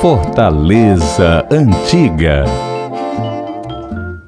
Fortaleza Antiga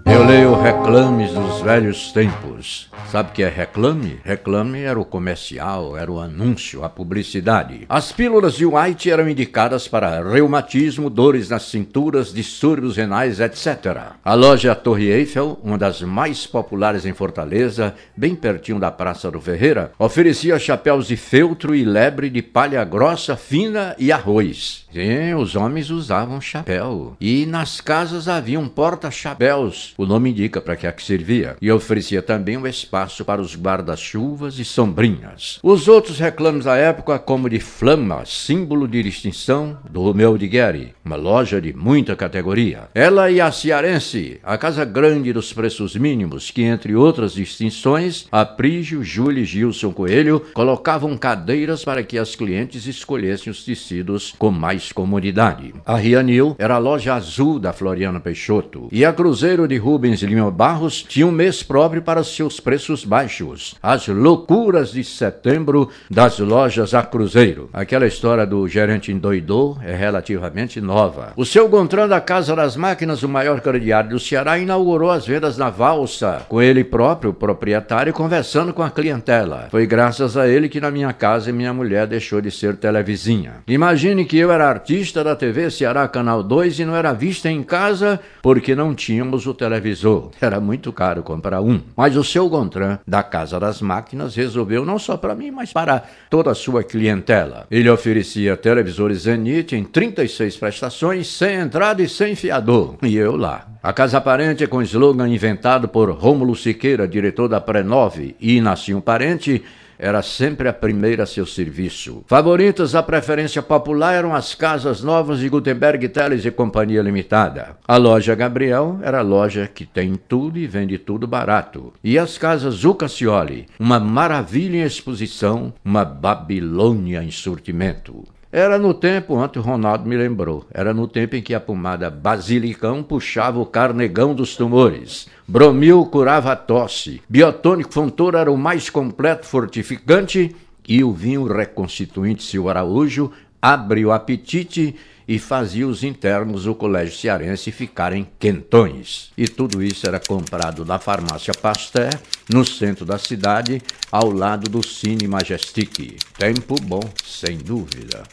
Eu leio reclames dos velhos tempos. Sabe o que é reclame? Reclame era o comercial, era o anúncio, a publicidade. As pílulas de White eram indicadas para reumatismo, dores nas cinturas, distúrbios renais, etc. A loja Torre Eiffel, uma das mais populares em Fortaleza, bem pertinho da Praça do Ferreira, oferecia chapéus de feltro e lebre de palha grossa, fina e arroz. Sim, os homens usavam chapéu. E nas casas havia um porta-chapéus, o nome indica para que a que servia, e oferecia também um espaço para os guarda-chuvas e sombrinhas. Os outros reclames da época, como de Flama, símbolo de distinção do Romeu de Guerre, uma loja de muita categoria. Ela e a Cearense, a casa grande dos preços mínimos, que entre outras distinções, a Prígio, Júlio e Gilson Coelho colocavam cadeiras para que as clientes escolhessem os tecidos com mais comodidade. A Rianil era a loja azul da Floriana Peixoto e a Cruzeiro de Rubens Lima Barros tinha um mês próprio para seus preços baixos. As loucuras de setembro das lojas a Cruzeiro. Aquela história do gerente endoidou é relativamente nova. O seu Gontran da Casa das Máquinas, o maior crediário do Ceará, inaugurou as vendas na valsa, com ele próprio, o proprietário, conversando com a clientela. Foi graças a ele que na minha casa minha mulher deixou de ser televizinha. Imagine que eu era artista da TV Ceará Canal 2 e não era vista em casa porque não tínhamos o televisor. Era muito caro comprar um. Mas o seu Gontran, da Casa das Máquinas, resolveu não só para mim, mas para toda a sua clientela. Ele oferecia televisores Zenith em 36 prestações, sem entrada e sem fiador. E eu lá. A Casa Parente, com slogan inventado por Rômulo Siqueira, diretor da Pré-9, e um Parente, era sempre a primeira a seu serviço. Favoritas da preferência popular eram as casas novas de Gutenberg Teles e Companhia Limitada. A loja Gabriel era a loja que tem tudo e vende tudo barato. E as casas Zucacioli, uma maravilha em exposição, uma Babilônia em surtimento. Era no tempo, ontem o Ronaldo me lembrou, era no tempo em que a pomada basilicão puxava o carnegão dos tumores. Bromil curava a tosse. Biotônico Fontoura era o mais completo fortificante. E o vinho reconstituinte Silva Araújo abre o apetite e fazia os internos do Colégio Cearense ficarem quentões. E tudo isso era comprado na farmácia Pasteur, no centro da cidade, ao lado do Cine Majestic. Tempo bom, sem dúvida.